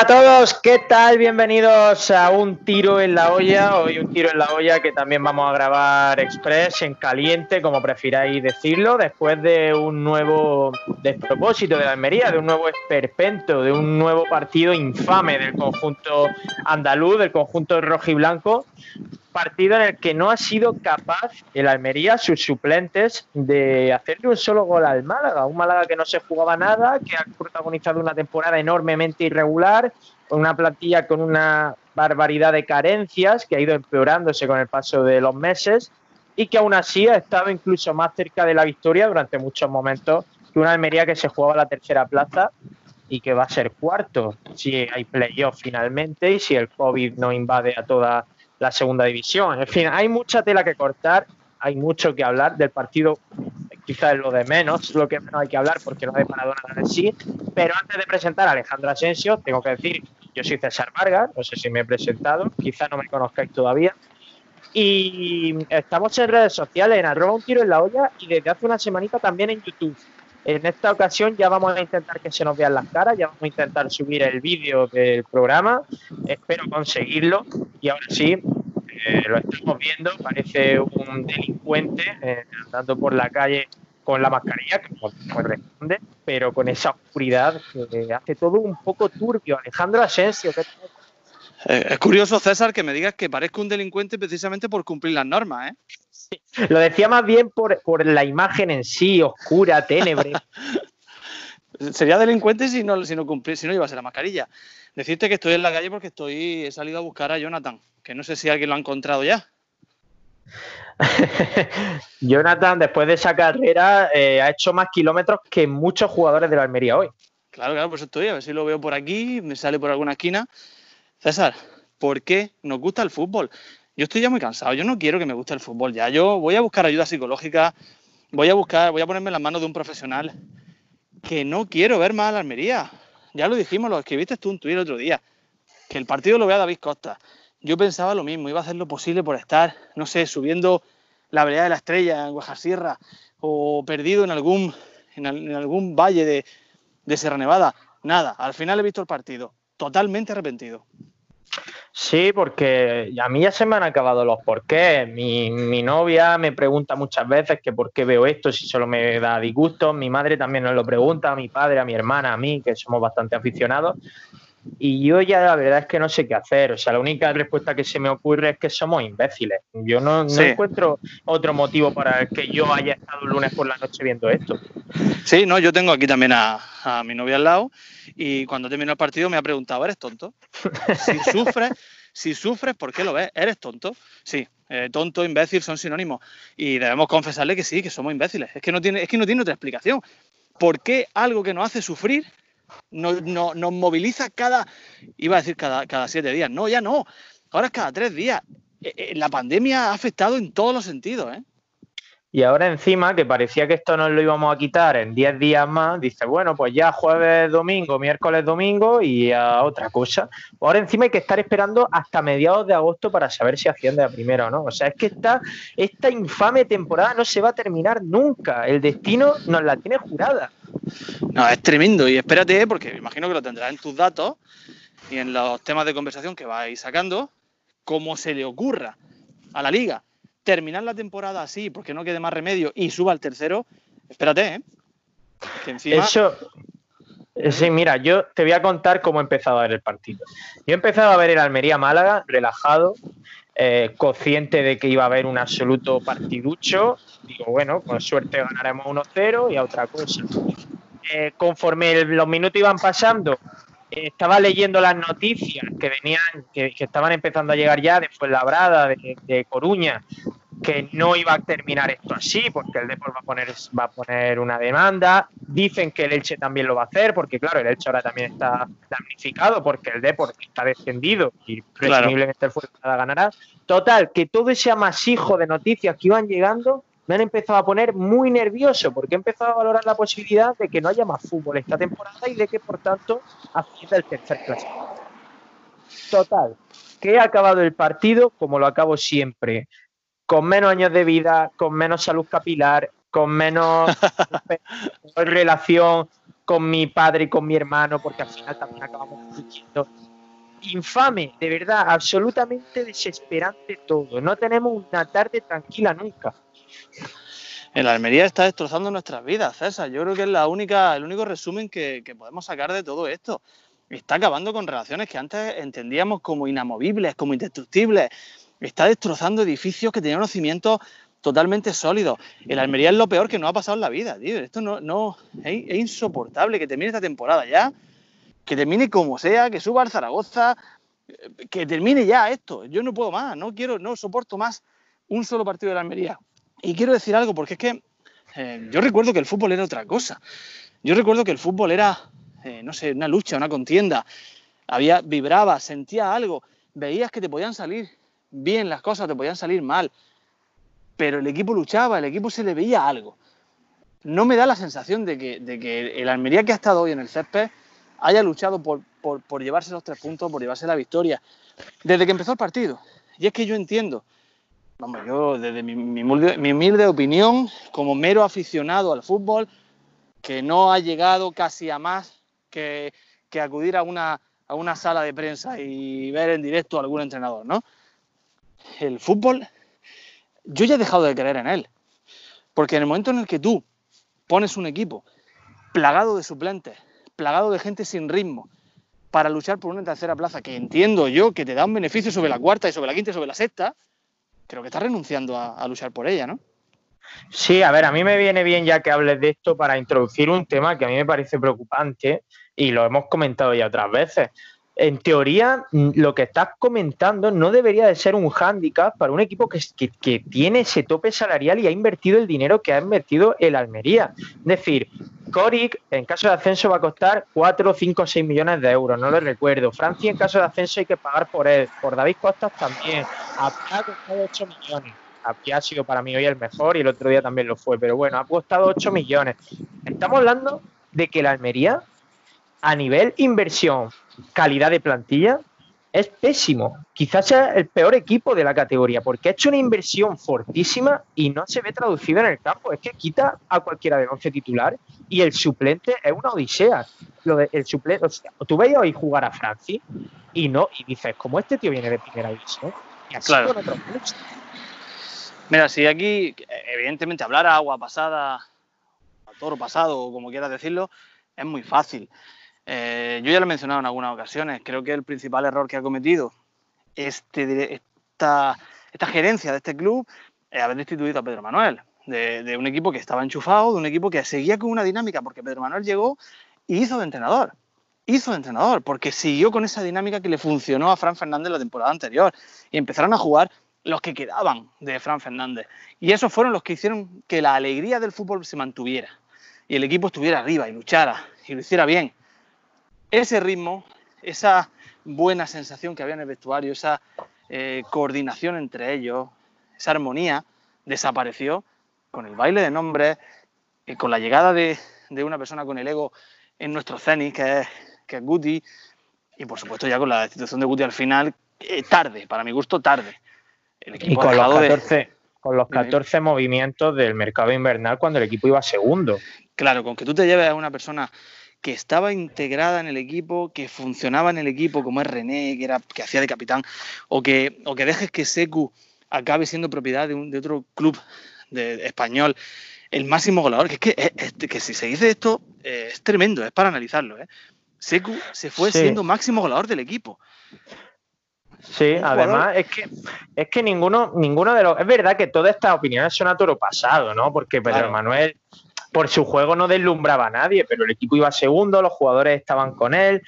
Hola a todos, ¿qué tal? Bienvenidos a un tiro en la olla. Hoy un tiro en la olla que también vamos a grabar express en caliente, como prefiráis decirlo, después de un nuevo despropósito de la Almería, de un nuevo esperpento, de un nuevo partido infame del conjunto andaluz, del conjunto rojo y blanco, partido en el que no ha sido capaz el Almería, sus suplentes, de hacerle un solo gol al Málaga. Un Málaga que no se jugaba nada, que ha protagonizado una temporada enormemente irregular, con una plantilla con una barbaridad de carencias que ha ido empeorándose con el paso de los meses y que aún así ha estado incluso más cerca de la victoria durante muchos momentos que una Almería que se jugaba la tercera plaza y que va a ser cuarto si hay playoff finalmente y si el COVID no invade a toda la segunda división. En fin, hay mucha tela que cortar, hay mucho que hablar del partido, quizás lo de menos, lo que menos hay que hablar porque no ha deparado nada de sí. Pero antes de presentar a Alejandro Asensio, tengo que decir, yo soy César Vargas, no sé si me he presentado, quizás no me conozcáis todavía. Y estamos en redes sociales, en arroba un tiro en la olla y desde hace una semanita también en YouTube. En esta ocasión ya vamos a intentar que se nos vean las caras, ya vamos a intentar subir el vídeo del programa, espero conseguirlo y ahora sí, eh, lo estamos viendo, parece un delincuente eh, andando por la calle con la mascarilla, que corresponde, pero con esa oscuridad que hace todo un poco turbio. Alejandro Asensio, ¿qué tal? Eh, es curioso, César, que me digas que parezco un delincuente precisamente por cumplir las normas, ¿eh? Lo decía más bien por, por la imagen en sí, oscura, ténebre. Sería delincuente si no, si no cumplí, si no llevase la mascarilla. Decirte que estoy en la calle porque estoy, he salido a buscar a Jonathan, que no sé si alguien lo ha encontrado ya. Jonathan, después de esa carrera, eh, ha hecho más kilómetros que muchos jugadores de la Almería hoy. Claro, claro, pues estoy, a ver si lo veo por aquí, me sale por alguna esquina. César, ¿por qué nos gusta el fútbol? Yo estoy ya muy cansado, yo no quiero que me guste el fútbol ya. Yo voy a buscar ayuda psicológica, voy a buscar, voy a ponerme en las manos de un profesional que no quiero ver más a la Almería. Ya lo dijimos, lo escribiste tú en Twitter el otro día, que el partido lo vea David Costa. Yo pensaba lo mismo, iba a hacer lo posible por estar, no sé, subiendo la vereda de la estrella en Guajasierra o perdido en algún, en algún valle de, de Sierra Nevada. Nada, al final he visto el partido, totalmente arrepentido. Sí, porque a mí ya se me han acabado los porqués. Mi, mi novia me pregunta muchas veces que por qué veo esto, si solo me da disgusto. Mi madre también nos lo pregunta, a mi padre, a mi hermana, a mí, que somos bastante aficionados. Y yo ya la verdad es que no sé qué hacer. O sea, la única respuesta que se me ocurre es que somos imbéciles. Yo no, no Sí. encuentro otro motivo para el que yo haya estado el lunes por la noche viendo esto. Sí, no, yo tengo aquí también a, a mi novia al lado y cuando terminó el partido me ha preguntado, ¿eres tonto? Si sufres, si sufres, ¿por qué lo ves? ¿Eres tonto? Sí, eh, tonto, imbécil son sinónimos y debemos confesarle que sí, que somos imbéciles. Es que no tiene, es que no tiene otra explicación. ¿Por qué algo que nos hace sufrir nos, nos- nos moviliza cada, iba a decir cada, cada siete días? No, ya no. Ahora es cada tres días. Eh, eh, la pandemia ha afectado en todos los sentidos, ¿eh? Y ahora encima, que parecía que esto nos lo íbamos a quitar en 10 días más, dice, bueno, pues ya jueves, domingo, miércoles, domingo y a otra cosa. Ahora encima hay que estar esperando hasta mediados de agosto para saber si asciende a primero o no. O sea, es que esta, esta infame temporada no se va a terminar nunca. El destino nos la tiene jurada. No, es tremendo. Y espérate, porque me imagino que lo tendrás en tus datos y en los temas de conversación que vais sacando, como se le ocurra a la liga terminar la temporada así, porque no quede más remedio, y suba al tercero, espérate, ¿eh? Eso. eh, Sí, mira, yo te voy a contar cómo he empezado a ver el partido. Yo he empezado a ver el Almería Málaga, relajado, eh, consciente de que iba a haber un absoluto partiducho. Digo, bueno, con suerte ganaremos 1-0 y a otra cosa. Eh, conforme los minutos iban pasando, estaba leyendo las noticias que venían, que, que estaban empezando a llegar ya de Fuenlabrada, de, de Coruña, que no iba a terminar esto así, porque el Depor va a poner, va a poner una demanda. Dicen que el Elche también lo va a hacer, porque claro, el Elche ahora también está damnificado, porque el Deport está descendido y presumiblemente el Fuerza ganará. Total, que todo ese amasijo de noticias que iban llegando me han empezado a poner muy nervioso, porque he empezado a valorar la posibilidad de que no haya más fútbol esta temporada y de que, por tanto, ascienda el tercer clasificado. Total, que he acabado el partido como lo acabo siempre, con menos años de vida, con menos salud capilar, con menos relación con mi padre y con mi hermano, porque al final también acabamos discutiendo. Infame, de verdad, absolutamente desesperante todo. No tenemos una tarde tranquila nunca. En la Almería está destrozando nuestras vidas, César. Yo creo que es la única, el único resumen que, que podemos sacar de todo esto. Está acabando con relaciones que antes entendíamos como inamovibles, como indestructibles. Está destrozando edificios que tenían unos cimientos totalmente sólido. El Almería es lo peor que nos ha pasado en la vida, tío. Esto no, no es, insoportable que termine esta temporada ya, que termine como sea, que suba al Zaragoza, que termine ya esto. Yo no puedo más, no quiero, no soporto más un solo partido de la Almería. Y quiero decir algo, porque es que eh, yo recuerdo que el fútbol era otra cosa. Yo recuerdo que el fútbol era, eh, no sé, una lucha, una contienda. Había, vibraba, sentía algo. Veías que te podían salir bien las cosas, te podían salir mal pero el equipo luchaba, el equipo se le veía algo. No me da la sensación de que, el Almería que ha estado hoy en el césped haya luchado por, llevarse los tres puntos, por llevarse la victoria, desde que empezó el partido. Y es que yo entiendo, vamos, yo desde mi, humilde, opinión, como mero aficionado al fútbol, que no ha llegado casi a más que, acudir a una, a una sala de prensa y ver en directo a algún entrenador, ¿no? El fútbol yo ya he dejado de creer en él. Porque en el momento en el que tú pones un equipo plagado de suplentes, plagado de gente sin ritmo, para luchar por una tercera plaza, que entiendo yo que te da un beneficio sobre la cuarta y sobre la quinta y sobre la sexta, creo que estás renunciando a, a luchar por ella, ¿no? Sí, a ver, a mí me viene bien ya que hables de esto para introducir un tema que a mí me parece preocupante y lo hemos comentado ya otras veces en teoría, mm, lo que estás comentando no debería de ser un hándicap para un equipo que, tiene ese tope salarial y ha invertido el dinero que ha invertido el Almería. Es decir, Coric, en caso de ascenso, va a costar 4, 5, 6 millones de euros, no lo recuerdo. Francia, en caso de ascenso, hay que pagar por él. Por David Costas también. ha costado 8 millones. Aquí ha sido para mí hoy el mejor y el otro día también lo fue. Pero bueno, ha costado 8 millones. Estamos hablando de que el Almería, a nivel inversión, calidad de plantilla, es pésimo. Quizás sea el peor equipo de la categoría, porque ha hecho una inversión fortísima y no se ve traducido en el campo. Es que quita a cualquiera de 11 titular y el suplente es una odisea. Lo de, el suplente, tú veías hoy jugar a Franci y no, y dices, como este tío viene de primera división, y así claro. Mira, si aquí, evidentemente, hablar a agua pasada, a toro pasado, o como quieras decirlo, es muy fácil. Eh, yo ya lo he mencionado en algunas ocasiones, creo que el principal error que ha cometido este, esta, gerencia de este club es haber destituido a Pedro Manuel, de, un equipo que estaba enchufado, de un equipo que seguía con una dinámica, porque Pedro Manuel llegó y hizo de entrenador. Hizo de entrenador, porque siguió con esa dinámica que le funcionó a Fran Fernández la temporada anterior. Y empezaron a jugar los que quedaban de Fran Fernández. Y esos fueron los que hicieron que la alegría del fútbol se mantuviera. Y el equipo estuviera arriba y luchara y lo hiciera bien ese ritmo, esa buena sensación que había en el vestuario, esa eh, coordinación entre ellos, esa armonía, desapareció con el baile de nombres, y con la llegada de, una persona con el ego en nuestro cenit, que es, que es Guti, y por supuesto ya con la destitución de Guti al final, eh, tarde, para mi gusto tarde. y con los, 14, con los 14 movimientos del mercado invernal cuando el equipo iba segundo. Claro, con que tú te lleves a una persona que estaba integrada en el equipo, que funcionaba en el equipo, como es René, que, era, que hacía de capitán, o que, o que dejes que Secu acabe siendo propiedad de, un, de otro club de, español, el máximo goleador, que es que, que si se dice esto, eh, es tremendo, es para analizarlo. ¿eh? Secu se fue siendo máximo goleador del equipo. Sí, además es que es que ninguno, ninguno de los. Es verdad que todas estas opiniones son a toro pasado, ¿no? Porque Pedro Manuel por su juego no deslumbraba a nadie, pero el equipo iba segundo, los jugadores estaban con él.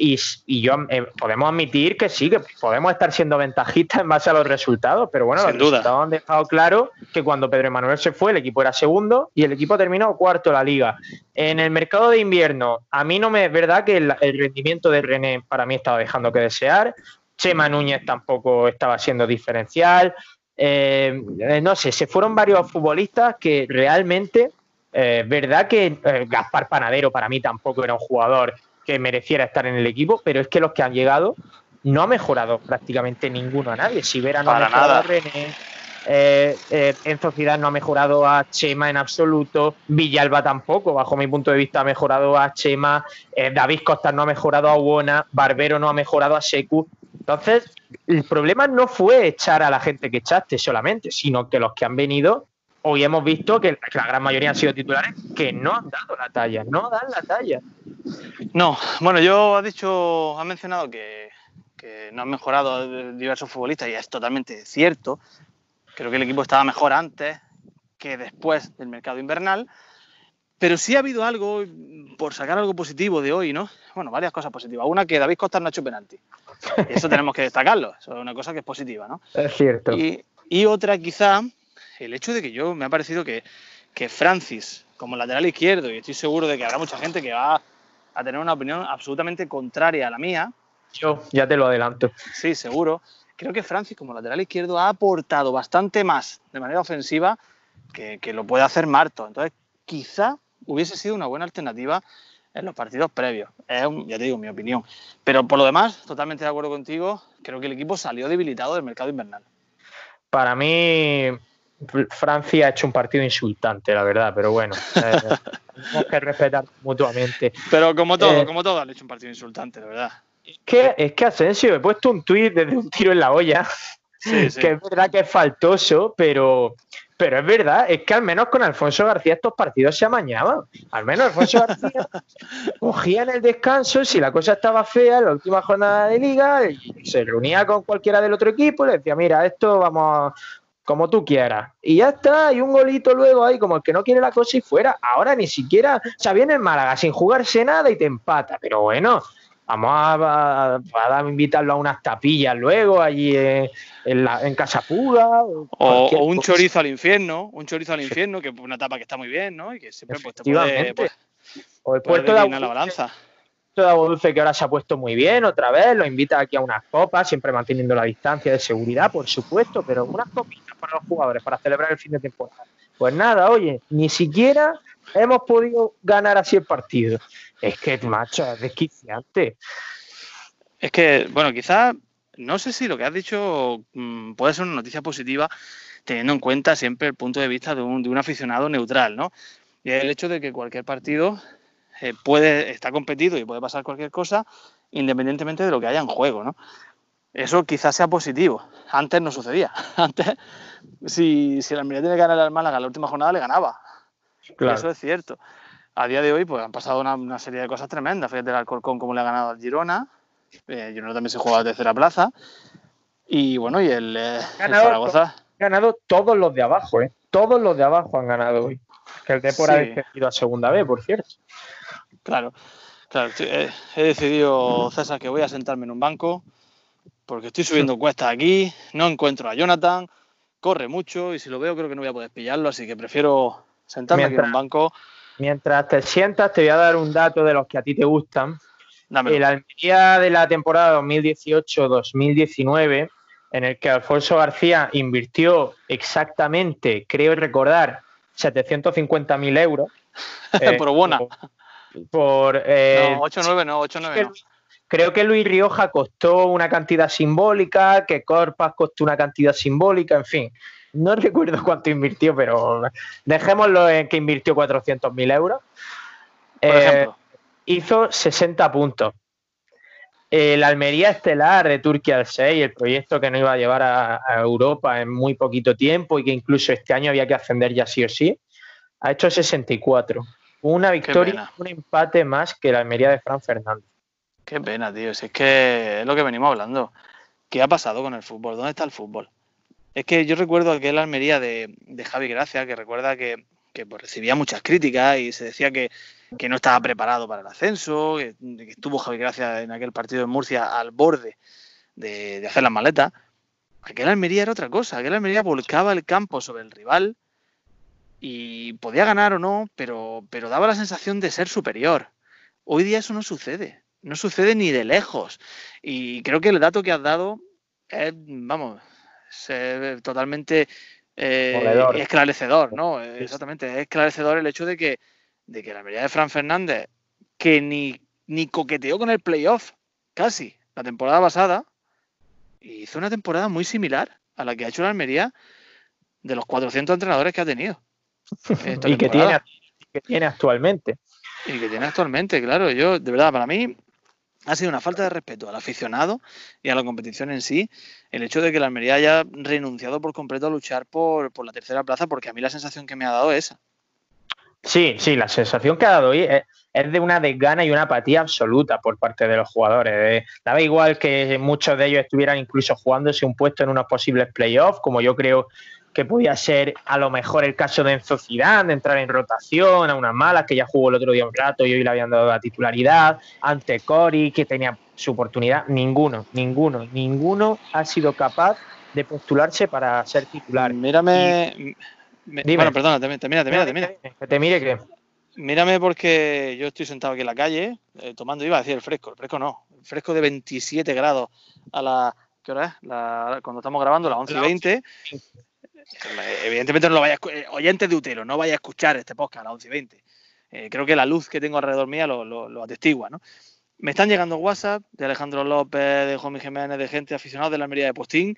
y, yo eh, podemos admitir que sí, que podemos estar siendo ventajistas en base a los resultados, pero bueno, los resultados han dejado claro que cuando Pedro Emanuel se fue, el equipo era segundo y el equipo terminó cuarto la liga. En el mercado de invierno, a mí no me es verdad que el, rendimiento de René para mí estaba dejando que desear. Chema Núñez tampoco estaba siendo diferencial. Eh, eh, no sé, se fueron varios futbolistas que realmente, es verdad que Gaspar Panadero para mí tampoco era un jugador que mereciera estar en el equipo, pero es que los que han llegado no ha mejorado prácticamente ninguno a nadie. Si Vera no ha mejorado a René, eh, eh, Enzo no ha mejorado a Chema en absoluto, Villalba tampoco, bajo mi punto de vista, ha mejorado a Chema, eh, David Costa no ha mejorado a Uona, Barbero no ha mejorado a Secu. Entonces, el problema no fue echar a la gente que echaste solamente, sino que los que han venido hoy hemos visto que la gran mayoría han sido titulares que no han dado la talla, no dan la talla. No, bueno, yo ha dicho, ha mencionado que, no han mejorado diversos futbolistas y es totalmente cierto. Creo que el equipo estaba mejor antes que después del mercado invernal. Pero sí ha habido algo, por sacar algo positivo de hoy, ¿no? Bueno, varias cosas positivas. Una, que David Costa no ha hecho penalti. Y eso tenemos que destacarlo. Eso es una cosa que es positiva, ¿no? Es cierto. Y, y otra, quizá, el hecho de que yo me ha parecido que, que Francis, como lateral izquierdo, y estoy seguro de que habrá mucha gente que va a tener una opinión absolutamente contraria a la mía. Yo ya te lo adelanto. Sí, seguro. Creo que Francis, como lateral izquierdo, ha aportado bastante más de manera ofensiva que, que lo puede hacer Marto. Entonces, quizá hubiese sido una buena alternativa en los partidos previos. Es, ya te digo, mi opinión. Pero por lo demás, totalmente de acuerdo contigo. Creo que el equipo salió debilitado del mercado invernal. Para mí, Francia ha hecho un partido insultante, la verdad, pero bueno, eh, tenemos que respetar mutuamente. Pero como todo, eh, como todo, han hecho un partido insultante, la verdad. Es que, es que Asensio, he puesto un tuit desde un tiro en la olla, que es verdad que es faltoso, pero, pero es verdad, es que al menos con Alfonso García estos partidos se amañaban. Al menos Alfonso García cogía en el descanso, si la cosa estaba fea en la última jornada de liga, se reunía con cualquiera del otro equipo y le decía, mira, esto vamos, como tú quieras. Y ya está, y un golito luego ahí, como el que no quiere la cosa y fuera. Ahora ni siquiera, o sea, viene en Málaga sin jugarse nada y te empata. Pero bueno, vamos a, a, invitarlo a unas tapillas luego allí en, en, Casa Puga. O, un chorizo al infierno, un chorizo al infierno, que es una tapa que está muy bien, ¿no? Y que siempre pues, te puede, pues, o el puerto de la balanza de Agua Dulce que ahora se ha puesto muy bien otra vez, lo invita aquí a unas copas, siempre manteniendo la distancia de seguridad, por supuesto, pero unas copitas para los jugadores para celebrar el fin de temporada. Pues nada, oye, ni siquiera hemos podido ganar así el partido. Es que, macho, es desquiciante. Es que, bueno, quizás, no sé si lo que has dicho mm, puede ser una noticia positiva, teniendo en cuenta siempre el punto de vista de un aficionado neutral, ¿no? Y el hecho de que cualquier partido eh, puede estar competido y puede pasar cualquier cosa independientemente de lo que haya en juego, ¿no? Eso quizás sea positivo. Antes no sucedía. Antes, si, si el Almería tiene que ganar al Málaga la última jornada, le ganaba. Eso es cierto. A día de hoy, pues han pasado una, serie de cosas tremendas. Fíjate el Alcorcón como le ha ganado al Girona. Eh, Girona también se juega a tercera plaza. Y bueno, y el, eh, ganado, Zaragoza. Han ganado todos los de abajo, ¿eh? Todos los de abajo han ganado hoy. Que el Depor ha descendido a segunda vez, por cierto. Claro, claro. He, decidido, César, que voy a sentarme en un banco porque estoy subiendo cuestas aquí, no encuentro a Jonathan, corre mucho y si lo veo creo que no voy a poder pillarlo, así que prefiero sentarme aquí en un banco. Mientras te sientas, te voy a dar un dato de los que a ti te gustan. El Almería de la temporada 2018-2019, en el que Alfonso García invirtió exactamente, creo recordar, 750.000 euros. Por buena. Eh, por... Eh, no, 8-9 no, 8-9 no. Creo que Luis Rioja costó una cantidad simbólica, que Corpas costó una cantidad simbólica, en fin. No recuerdo cuánto invirtió, pero dejémoslo en que invirtió 400.000 euros. Por eh, ejemplo. Hizo 60 puntos. El Almería Estelar de Turquía al 6, el proyecto que no iba a llevar a, Europa en muy poquito tiempo y que incluso este año había que ascender ya sí o sí, ha hecho 64. Una victoria, un empate más que la Almería de Fran Fernández. Qué pena, tío. es que es lo que venimos hablando. ¿Qué ha pasado con el fútbol? ¿Dónde está el fútbol? Es que yo recuerdo aquella Almería de, Javi Gracia, que recuerda que, pues, recibía muchas críticas y se decía que, que no estaba preparado para el ascenso, que, estuvo Javi Gracia en aquel partido en Murcia al borde de, hacer las maletas. Aquel Almería era otra cosa, aquel Almería volcaba el campo sobre el rival y podía ganar o no, pero, pero daba la sensación de ser superior. Hoy día eso no sucede, no sucede ni de lejos. Y creo que el dato que has dado es, vamos, es totalmente eh, esclarecedor, ¿no? Exactamente, es esclarecedor el hecho de que, de que la Almería de Fran Fernández, que ni, ni coqueteó con el playoff, casi, la temporada pasada, hizo una temporada muy similar a la que ha hecho la Almería de los 400 entrenadores que ha tenido. y que tiene, que tiene actualmente. Y que tiene actualmente, claro. Yo, de verdad, para mí ha sido una falta de respeto al aficionado y a la competición en sí el hecho de que la Almería haya renunciado por completo a luchar por, la tercera plaza, porque a mí la sensación que me ha dado es esa. Sí, sí, la sensación que ha dado hoy es, de una desgana y una apatía absoluta por parte de los jugadores. daba igual que muchos de ellos estuvieran incluso jugándose un puesto en unos posibles playoffs, como yo creo que podía ser a lo mejor el caso de Enzo Zidane, de entrar en rotación a unas malas, que ya jugó el otro día un rato y hoy le habían dado la titularidad, ante Cori, que tenía su oportunidad. Ninguno, ninguno, ninguno ha sido capaz de postularse para ser titular. Mírame. bueno, perdona, te, te mira, te mira, te mira. Que te mire que. Mírame porque yo estoy sentado aquí en la calle eh, tomando, iba a decir el fresco, el fresco no, el fresco de 27 grados a la, ¿qué hora es? La, cuando estamos grabando, las 11 y 20. Evidentemente no lo vaya a, eh, oyentes de Utero, no vaya a escuchar este podcast a las 11 y 20. Eh, creo que la luz que tengo alrededor mía lo, lo, atestigua, ¿no? Me están llegando WhatsApp de Alejandro López, de Juan Jiménez, de gente aficionada de la Almería de Postín,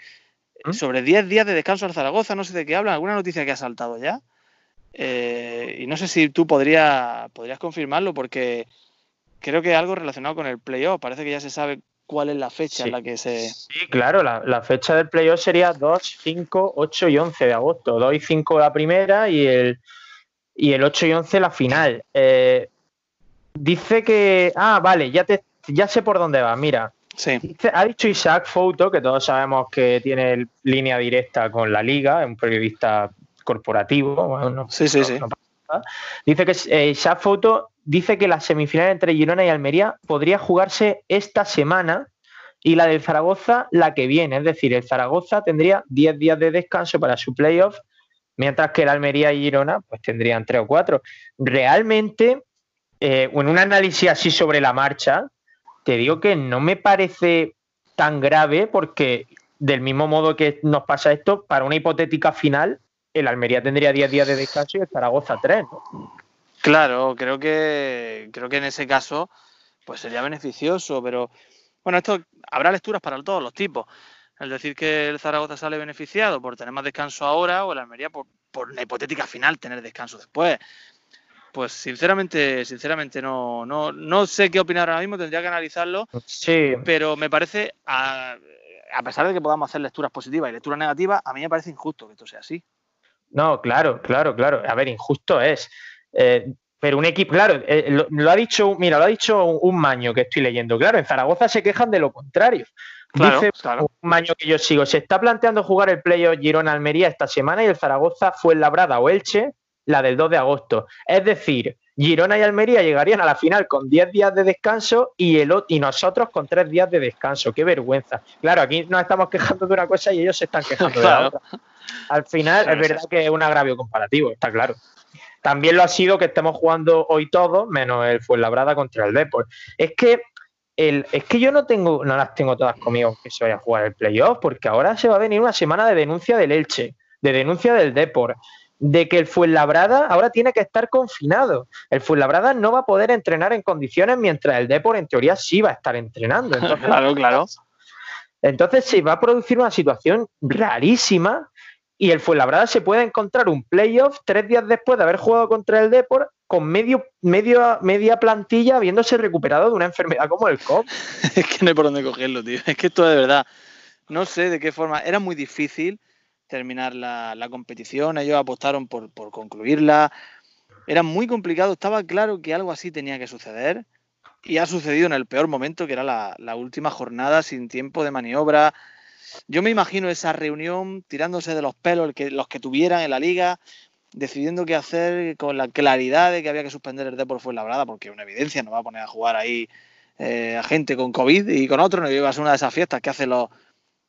¿Mm? sobre 10 días de descanso al Zaragoza, no sé de qué hablan, alguna noticia que ha saltado ya. Eh, y no sé si tú podrías confirmarlo, porque creo que algo relacionado con el playoff. Parece que ya se sabe cuál es la fecha en la que se. Sí, claro, la, fecha del playoff sería 2, 5, 8 y 11 de agosto. 2 y 5 la primera y el, y el 8 y 11 la final. Eh, dice que. Ah, vale, ya, te, ya sé por dónde va. Mira. Sí. ha dicho Isaac Foto, que todos sabemos que tiene línea directa con la liga, es un periodista corporativo. sí, sí, sí. Dice que eh, Foto dice que la semifinal entre Girona y Almería podría jugarse esta semana y la del Zaragoza la que viene. Es decir, el Zaragoza tendría 10 días de descanso para su playoff, mientras que el Almería y Girona pues tendrían 3 o 4. Realmente, eh, en un análisis así sobre la marcha, te digo que no me parece tan grave porque del mismo modo que nos pasa esto, para una hipotética final, el Almería tendría 10 días de descanso y el Zaragoza 3. ¿no? Claro, creo que, creo que en ese caso pues sería beneficioso, pero bueno, esto habrá lecturas para todos los tipos. Es decir, que el Zaragoza sale beneficiado por tener más descanso ahora o el Almería por, por una hipotética final tener descanso después. Pues sinceramente, sinceramente no, no, no sé qué opinar ahora mismo, tendría que analizarlo. Sí. Pero me parece, a, a pesar de que podamos hacer lecturas positivas y lecturas negativas, a mí me parece injusto que esto sea así. No, claro, claro, claro. A ver, injusto es. Eh, pero un equipo, claro, eh, lo, ha dicho, mira, lo ha dicho un, maño que estoy leyendo. Claro, en Zaragoza se quejan de lo contrario. Dice un maño que yo sigo, se está planteando jugar el playoff Girona-Almería esta semana y el Zaragoza fue en Labrada o Elche la del 2 de agosto. Es decir, Girona y Almería llegarían a la final con 10 días de descanso y, el, y nosotros con 3 días de descanso. Qué vergüenza. Claro, aquí nos estamos quejando de una cosa y ellos se están quejando de la otra. Al final, es verdad que es un agravio comparativo, está claro. También lo ha sido que estemos jugando hoy todos, menos el Fuenlabrada contra el Deport. Es que el, es que yo no tengo, no las tengo todas conmigo que se vaya a jugar el playoff, porque ahora se va a venir una semana de denuncia del Elche, de denuncia del Deport, de que el Fuenlabrada ahora tiene que estar confinado. El Fuenlabrada no va a poder entrenar en condiciones mientras el Deport en teoría sí va a estar entrenando. claro, claro. Entonces se va a producir una situación rarísima y el Fuenlabrada se puede encontrar un playoff tres días después de haber jugado contra el Deport con medio, medio, media plantilla habiéndose recuperado de una enfermedad como el COVID. es que no hay por dónde cogerlo, tío. Es que esto de verdad, no sé de qué forma, era muy difícil terminar la, competición, ellos apostaron por, concluirla, era muy complicado, estaba claro que algo así tenía que suceder y ha sucedido en el peor momento, que era la, la última jornada sin tiempo de maniobra, yo me imagino esa reunión tirándose de los pelos que, los que tuvieran en la liga, decidiendo qué hacer con la claridad de que había que suspender el Depor fue labrada, porque una evidencia no va a poner a jugar ahí eh, a gente con COVID y con otro, no iba a ser una de esas fiestas que hacen los,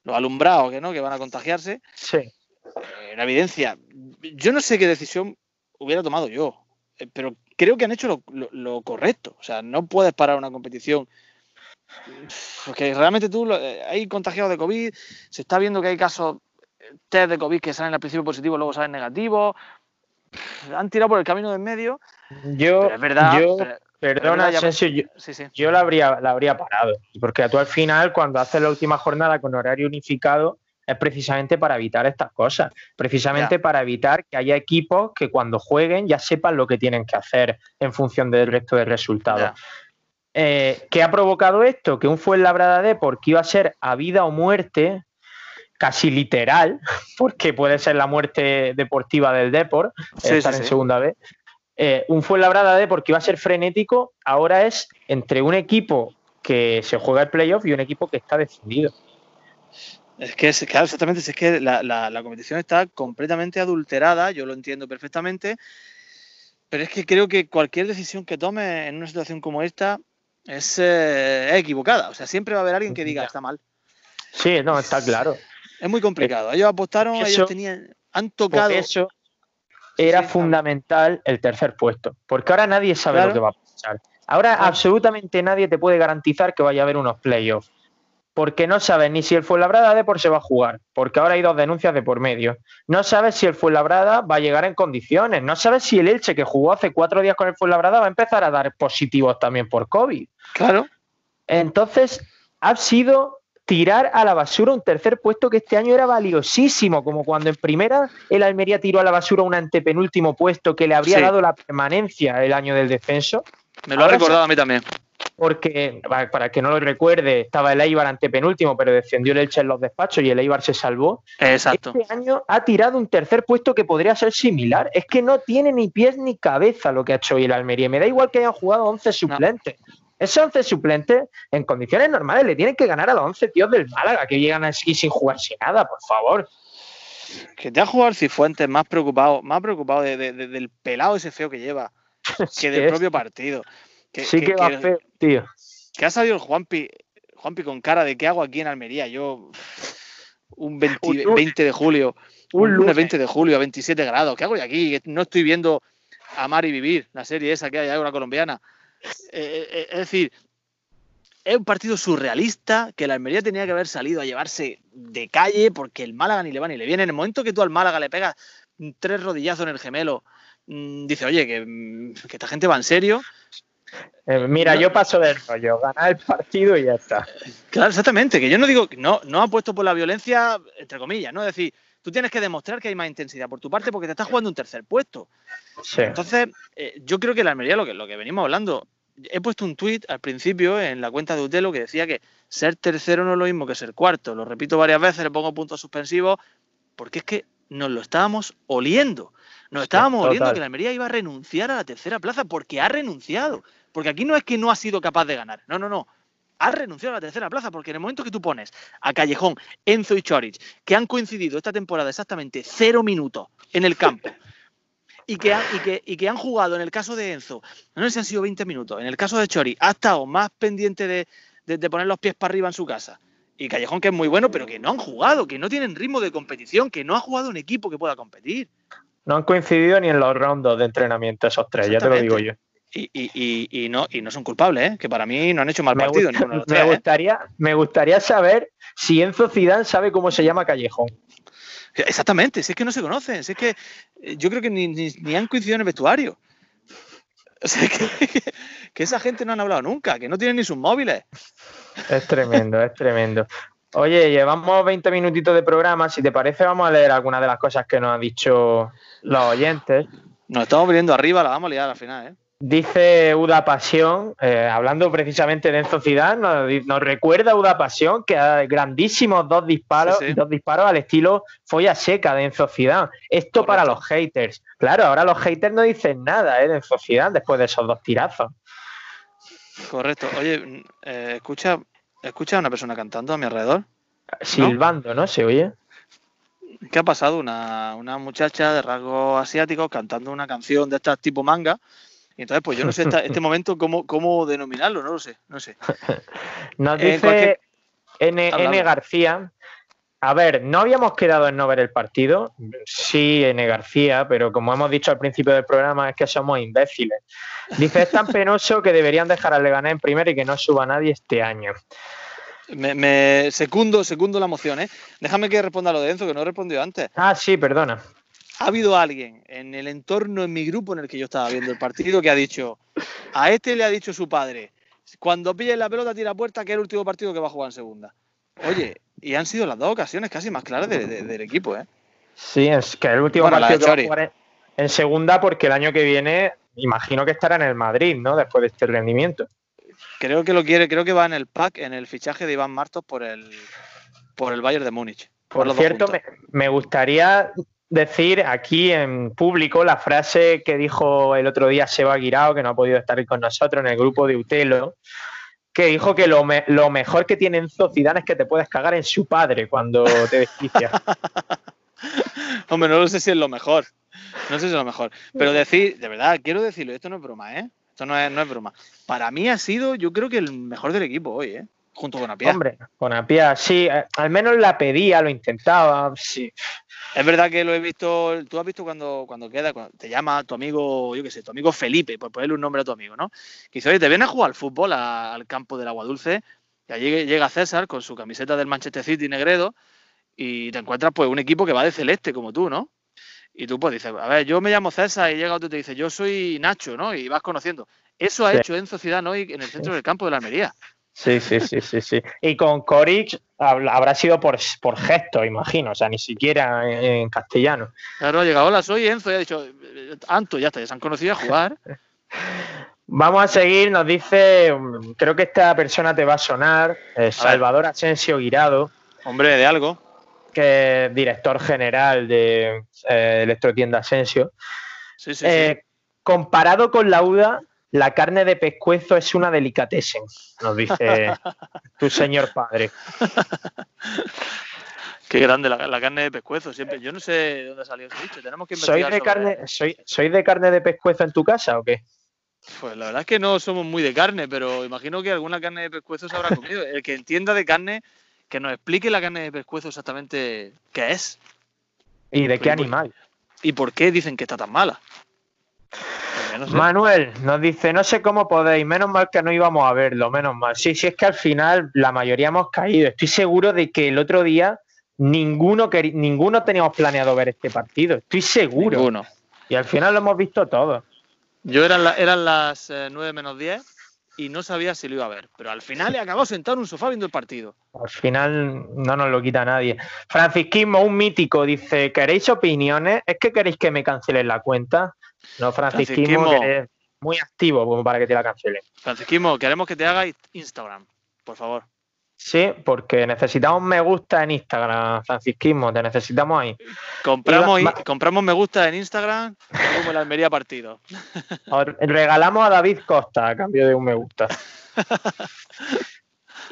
los alumbrados que no, que van a contagiarse. Sí. Eh, una evidencia. Yo no sé qué decisión hubiera tomado yo, eh, pero creo que han hecho lo, lo- lo correcto. O sea, no puedes parar una competición. Porque realmente tú, lo- eh, hay contagiados de COVID, se está viendo que hay casos eh, test de COVID que salen al principio positivos, luego salen negativos. Han tirado por el camino del medio, Yo, pero es verdad. yo pero- perdona, Asensio, yo, sí, sí. yo la habría, la habría parado. Porque tú al final, cuando haces la última jornada con horario unificado, es precisamente para evitar estas cosas. Precisamente para evitar que haya equipos que cuando jueguen ya sepan lo que tienen que hacer en función del resto de resultados. Ya. Eh, ¿Qué ha provocado esto? Que un Fuenlabrada de porque iba a ser a vida o muerte, casi literal, porque puede ser la muerte deportiva del Depor, Sí, estar en segunda vez. Eh, un Fuenlabrada de porque iba a ser frenético, ahora es entre un equipo que se juega el playoff y un equipo que está decidido. Es que, claro, exactamente, es que la, la- la competición está completamente adulterada, yo lo entiendo perfectamente, pero es que creo que cualquier decisión que tome en una situación como esta es eh, equivocada. O sea, siempre va a haber alguien que diga está mal. Sí, no, está claro. Es muy complicado. Ellos apostaron, Eso- ellos tenían, han tocado. eso era sí, fundamental el tercer puesto, porque ahora nadie sabe Claro. lo que va a pasar. Ahora Claro. absolutamente nadie te puede garantizar que vaya a haber unos playoffs, porque no sabes ni si el Fuenlabrada de por se va a jugar, porque ahora hay dos denuncias de por medio. No sabes si el Fuenlabrada va a llegar en condiciones, no sabes si el Elche que jugó hace cuatro días con el Fuenlabrada va a empezar a dar positivos también por COVID. Claro, Entonces, ha sido tirar a la basura un tercer puesto que este año era valiosísimo, como cuando en primera el Almería tiró a la basura un antepenúltimo puesto que le habría Sí. dado la permanencia el año del descenso, me lo ha recordado a mí también. porque, para para el que no lo recuerde, estaba el Eibar antepenúltimo, pero descendió el Elche en los despachos y el Eibar se salvó. Exacto. Este año ha tirado un tercer puesto que podría ser similar. Es que no tiene ni pies ni cabeza lo que ha hecho hoy el Almería. Me da igual que hayan jugado 11 suplentes. Esos 11 suplentes, en condiciones normales, le tienen que ganar a los 11 tíos del Málaga, que llegan aquí sin jugarse nada, por favor. Que te ha jugado Cifuentes más preocupado, más preocupado de- de- de- del pelado ese feo que lleva que del propio partido. Que, sí que, va que- feo, tío. que ha salido el Juanpi, Juanpi con cara de ¿qué hago aquí en Almería? Yo, un 20, Un lunes. 20 de julio, Un un lunes lunes. 20 de julio a 27 grados, ¿qué hago yo aquí? No estoy viendo Amar y Vivir, la serie esa que hay ahora colombiana. Eh, eh, es decir, es un partido surrealista que la Almería tenía que haber salido a llevarse de calle porque el Málaga ni le va ni le viene. En el momento que tú al Málaga le pegas tres rodillazos en el gemelo, mm, dice, oye, que, mm, que esta gente va en serio. Eh, mira, No. yo paso del rollo, ganar el partido y ya está. Claro, exactamente, que yo no digo, no, no apuesto por la violencia, entre comillas, ¿no? Es decir, tú tienes que demostrar que hay más intensidad por tu parte porque te estás jugando un tercer puesto. Sí. Entonces, eh, yo creo que la Almería, lo que, lo que venimos hablando, he puesto un tuit al principio en la cuenta de Utelo que decía que ser tercero no es lo mismo que ser cuarto. Lo repito varias veces, le pongo puntos suspensivos, porque es que nos lo estábamos oliendo. Nos estábamos oliendo que la Almería iba a renunciar a la tercera plaza porque ha renunciado. Porque aquí no es que no ha sido capaz de ganar. No, no, no. Ha renunciado a la tercera plaza porque en el momento que tú pones a Callejón, Enzo y Chorich, que han coincidido esta temporada exactamente cero minutos en el campo, y que, han, y, que, y que han jugado en el caso de Enzo, no sé si han sido 20 minutos, en el caso de Chori, ha estado más pendiente de, de- de poner los pies para arriba en su casa. Y Callejón, que es muy bueno, pero que no han jugado, que no tienen ritmo de competición, que no ha jugado un equipo que pueda competir. No han coincidido ni en los rondos de entrenamiento esos tres, ya te lo digo yo. Y, y- y- y no, y no son culpables, ¿eh? que para mí no han hecho mal Me, partido gusta- me tres. ¿eh? gustaría, me gustaría saber si Enzo Zidane sabe cómo se llama Callejón. Exactamente, si es que no se conocen, si es que eh, yo creo que ni, ni- ni han coincidido en el vestuario. O sea, que, que- que esa gente no han hablado nunca, que no tienen ni sus móviles. Es tremendo, es tremendo. Oye, llevamos 20 minutitos de programa. Si te parece, vamos a leer algunas de las cosas que nos han dicho los oyentes. Nos estamos viniendo arriba, la vamos a liar al final, ¿eh? Dice Uda Pasión, eh, hablando precisamente de Enzo Zidane, nos, recuerda Uda Pasión que ha grandísimos dos disparos, Sí, sí. dos disparos al estilo folla seca de Enzo Zidane. Esto Correcto. para los haters. Claro, ahora los haters no dicen nada eh, de Enzo Zidane después de esos dos tirazos. Correcto. Oye, mm, eh, escucha, escucha a una persona cantando a mi alrededor. Silbando, ¿no? ¿Se oye? ¿qué ha pasado? Una, una muchacha de rasgos asiáticos cantando una canción de estas tipo manga. Y entonces, pues yo no sé este momento cómo, cómo denominarlo, no lo sé, no sé. Nos dice N, N García a ver, no habíamos quedado en no ver el partido. Sí, N. García, pero como hemos dicho al principio del programa, es que somos imbéciles. Dice, es tan penoso que deberían dejar al Leganés en primero y que no suba nadie este año. Me, secundo, secundo la moción, ¿eh? Déjame que responda lo de Enzo, que no he respondido antes. Ah, sí, perdona. Ha habido alguien en el entorno, en mi grupo en el que yo estaba viendo el partido, que ha dicho, a este le ha dicho su padre, cuando pille la pelota tira puerta, que es el último partido que va a jugar en segunda. Oye, y han sido las dos ocasiones casi más claras del equipo, ¿eh? Sí, es que el último partido que va a en segunda porque el año que viene imagino que estará en el Madrid, ¿no? Después de este rendimiento. Creo que lo quiere, creo que va en el pack, en el fichaje de Iván Martos por el por el Bayern de Múnich. Por, cierto, me, gustaría decir aquí en público la frase que dijo el otro día Seba Guirao, que no ha podido estar con nosotros en el grupo de Utelo, que dijo que lo, mejor que tiene Enzo Zidane es que te puedes cagar en su padre cuando te desquicias. Hombre, no lo sé si es lo mejor. No sé si es lo mejor. Pero decir, de verdad, quiero decirlo, esto no es broma, ¿eh? Esto no es, no es broma. Para mí ha sido, yo creo que el mejor del equipo hoy, ¿eh? Junto con Apia. Hombre, con Apia, sí. Eh, al menos la pedía, lo intentaba, sí. Es verdad que lo he visto, tú has visto cuando, cuando queda, cuando te llama tu amigo, yo qué sé, tu amigo Felipe, por ponerle un nombre a tu amigo, ¿no? Que dice, oye, te viene a jugar al fútbol al campo del Agua Dulce, y allí llega César con su camiseta del Manchester City negredo, y te encuentras pues un equipo que va de celeste como tú, ¿no? Y tú pues dices, a ver, yo me llamo César y llega otro y te dice, yo soy Nacho, ¿no? Y vas conociendo. Eso ha hecho Enzo Ciudad hoy en el centro del campo de la Almería. Sí, sí, sí, sí, sí. Y con Coric habrá sido por, por gesto, imagino, o sea, ni siquiera en, castellano. Claro, ha llegado, hola, soy Enzo, y ha dicho, Anto, ya está, ya se han conocido a jugar. Vamos a seguir, nos dice, creo que esta persona te va a sonar, eh, Salvador Asensio Guirado. Hombre, de algo. Que es director general de eh, Electrotienda Asensio. Sí, sí, sí. Eh, comparado con la UDA, la carne de pescuezo es una delicatessen, nos dice tu señor padre. Qué grande la, carne de pescuezo. Siempre, yo no sé de dónde salió ese dicho. Tenemos que ¿Soy de, carne, soy, ¿Soy de carne de pescuezo en tu casa o qué? Pues la verdad es que no somos muy de carne, pero imagino que alguna carne de pescuezo se habrá comido. El que entienda de carne, que nos explique la carne de pescuezo exactamente qué es. ¿Y de qué animal? ¿Y por qué dicen que está tan mala? Manuel nos dice, no sé cómo podéis, menos mal que no íbamos a verlo, menos mal. Sí, sí, es que al final la mayoría hemos caído. Estoy seguro de que el otro día ninguno, ninguno teníamos planeado ver este partido. Estoy seguro. Y al final lo hemos visto todos. Yo eran, eran las 9 eh, menos 10 y no sabía si lo iba a ver. Pero al final he acabado sentado en un sofá viendo el partido. Al final no nos lo quita nadie. Francisquismo, un mítico, dice: ¿Queréis opiniones? ¿Es que queréis que me cancelen la cuenta? No, Francisquismo, es muy activo como para que te la cancelen. Francisquismo, queremos que te haga Instagram, por favor. Sí, porque necesitamos me gusta en Instagram, Francisquismo, te necesitamos ahí. Compramos, compramos me gusta en Instagram como el Almería partido. Regalamos a David Costa a cambio de un me gusta.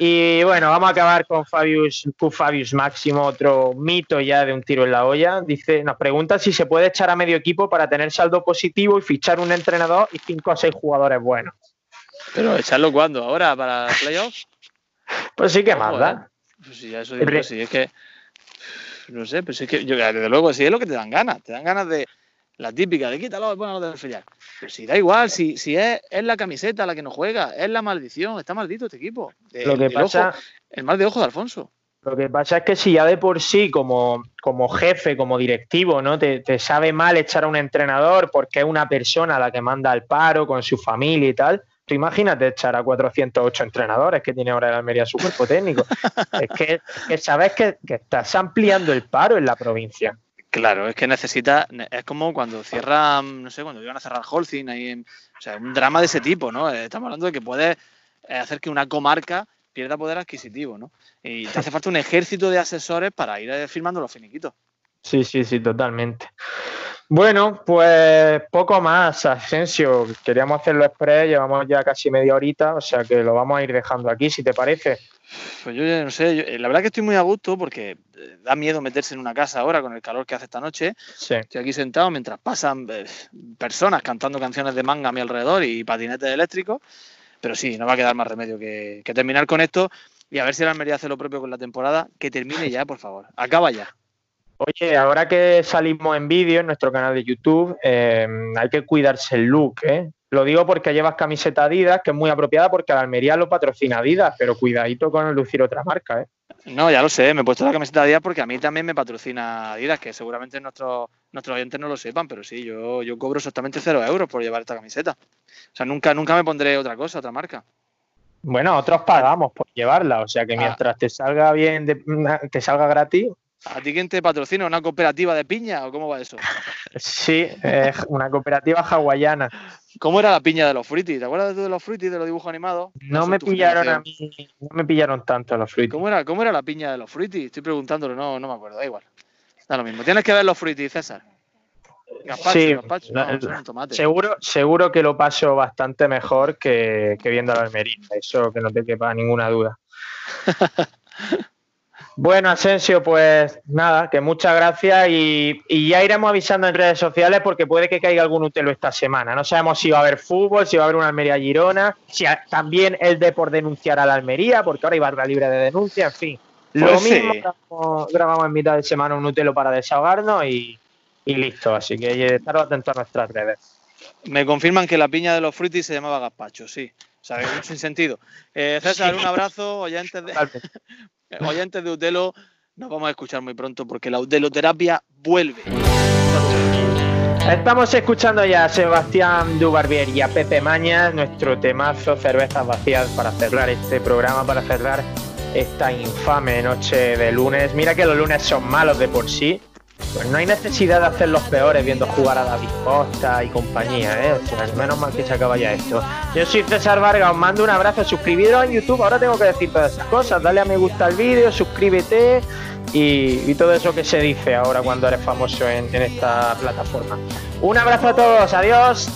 Y bueno, vamos a acabar con Fabius, Fabius Máximo, otro mito ya de un tiro en la olla. Dice, nos pregunta si se puede echar a medio equipo para tener saldo positivo y fichar un entrenador y cinco o seis jugadores buenos. Pero echarlo cuándo, ahora para playoffs. Pues sí que más, ¿verdad? Pues sí, eso digo, sí, es que no sé, pues es que yo desde luego sí es lo que te dan ganas, te dan ganas de la típica de quítalo, bueno, del filial. Pero si da igual, si, si es, es, la camiseta la que no juega, es la maldición, está maldito este equipo. Lo que pasa, el mal de ojo de Alfonso. Lo que pasa es que si ya de por sí, como, como jefe, como directivo, ¿no? Te, te, sabe mal echar a un entrenador porque es una persona la que manda al paro con su familia y tal. Tú imagínate echar a 408 entrenadores que tiene ahora el Almería su cuerpo técnico. es, que, que sabes que, que estás ampliando el paro en la provincia. Claro, es que necesita, es como cuando cierran, no sé, cuando iban a cerrar Holcim, ahí o sea, un drama de ese tipo, ¿no? Estamos hablando de que puede eh, hacer que una comarca pierda poder adquisitivo, ¿no? Y te hace falta un ejército de asesores para ir eh, firmando los finiquitos. Sí, sí, sí, totalmente. Bueno, pues poco más, Asensio. Queríamos hacerlo express, llevamos ya casi media horita, o sea que lo vamos a ir dejando aquí, si te parece. Pues yo ya no sé, la verdad que estoy muy a gusto porque eh, da miedo meterse en una casa ahora con el calor que hace esta noche. Estoy aquí sentado mientras pasan eh, personas cantando canciones de manga a mi alrededor y patinetes eléctricos. Pero sí, no va a quedar más remedio que, terminar con esto y a ver si la Almería hace lo propio con la temporada. Que termine ya, por favor. Acaba ya. Oye, ahora que salimos en vídeo en nuestro canal de YouTube, eh, hay que cuidarse el look, ¿eh? Lo digo porque llevas camiseta Adidas, que es muy apropiada porque la Almería lo patrocina Adidas, pero cuidadito con lucir otra marca, ¿eh? No, ya lo sé, me he puesto la camiseta Adidas porque a mí también me patrocina Adidas, que seguramente nuestros, nuestros oyentes no lo sepan, pero sí, yo, yo cobro exactamente cero euros por llevar esta camiseta. O sea, nunca, nunca me pondré otra cosa, otra marca. Bueno, otros pagamos por llevarla, o sea que ah. mientras te salga bien, te salga gratis, ¿A ti quién te patrocina? ¿Una cooperativa de piña o cómo va eso? Sí, es una cooperativa hawaiana. ¿Cómo era la piña de los fruitis? ¿Te acuerdas de los fruitis, de los dibujos animados? No, me pillaron a mí, no me pillaron tanto los fruitis. ¿Cómo era, ¿Cómo era la piña de los fruitis? Estoy preguntándolo, no, no me acuerdo, da igual. Da lo mismo. Tienes que ver los fruitis, César. sí, Seguro, seguro que lo paso bastante mejor que, que viendo la Almería. Eso que no te quepa ninguna duda. Bueno, Asensio, pues nada, que muchas gracias y, ya iremos avisando en redes sociales porque puede que caiga algún utelo esta semana. No sabemos si va a haber fútbol, si va a haber una Almería Girona, si también el de por denunciar a la Almería, porque ahora hay barra libre de denuncia, en fin. Lo pues mismo grabamos, en mitad de semana un utelo para desahogarnos y, listo. Así que estar atentos a nuestras redes. Me confirman que la piña de los frutis se llamaba gazpacho, sí. O sea, sin sentido. Eh, César, un abrazo, oyentes de, oyentes de Utelo. Nos vamos a escuchar muy pronto porque la uteloterapia vuelve. Estamos escuchando ya a Sebastián Dubarbier y a Pepe Mañas, nuestro temazo Cervezas Vacías para cerrar este programa, para cerrar esta infame noche de lunes. Mira que los lunes son malos de por sí, pues no hay necesidad de hacer los peores viendo jugar a David Costa y compañía, ¿eh? O menos mal que se acaba ya esto. Yo soy César Vargas, os mando un abrazo, suscribiros en YouTube, ahora tengo que decir todas esas cosas, dale a me gusta al vídeo, suscríbete y, todo eso que se dice ahora cuando eres famoso en esta plataforma. Un abrazo a todos, adiós.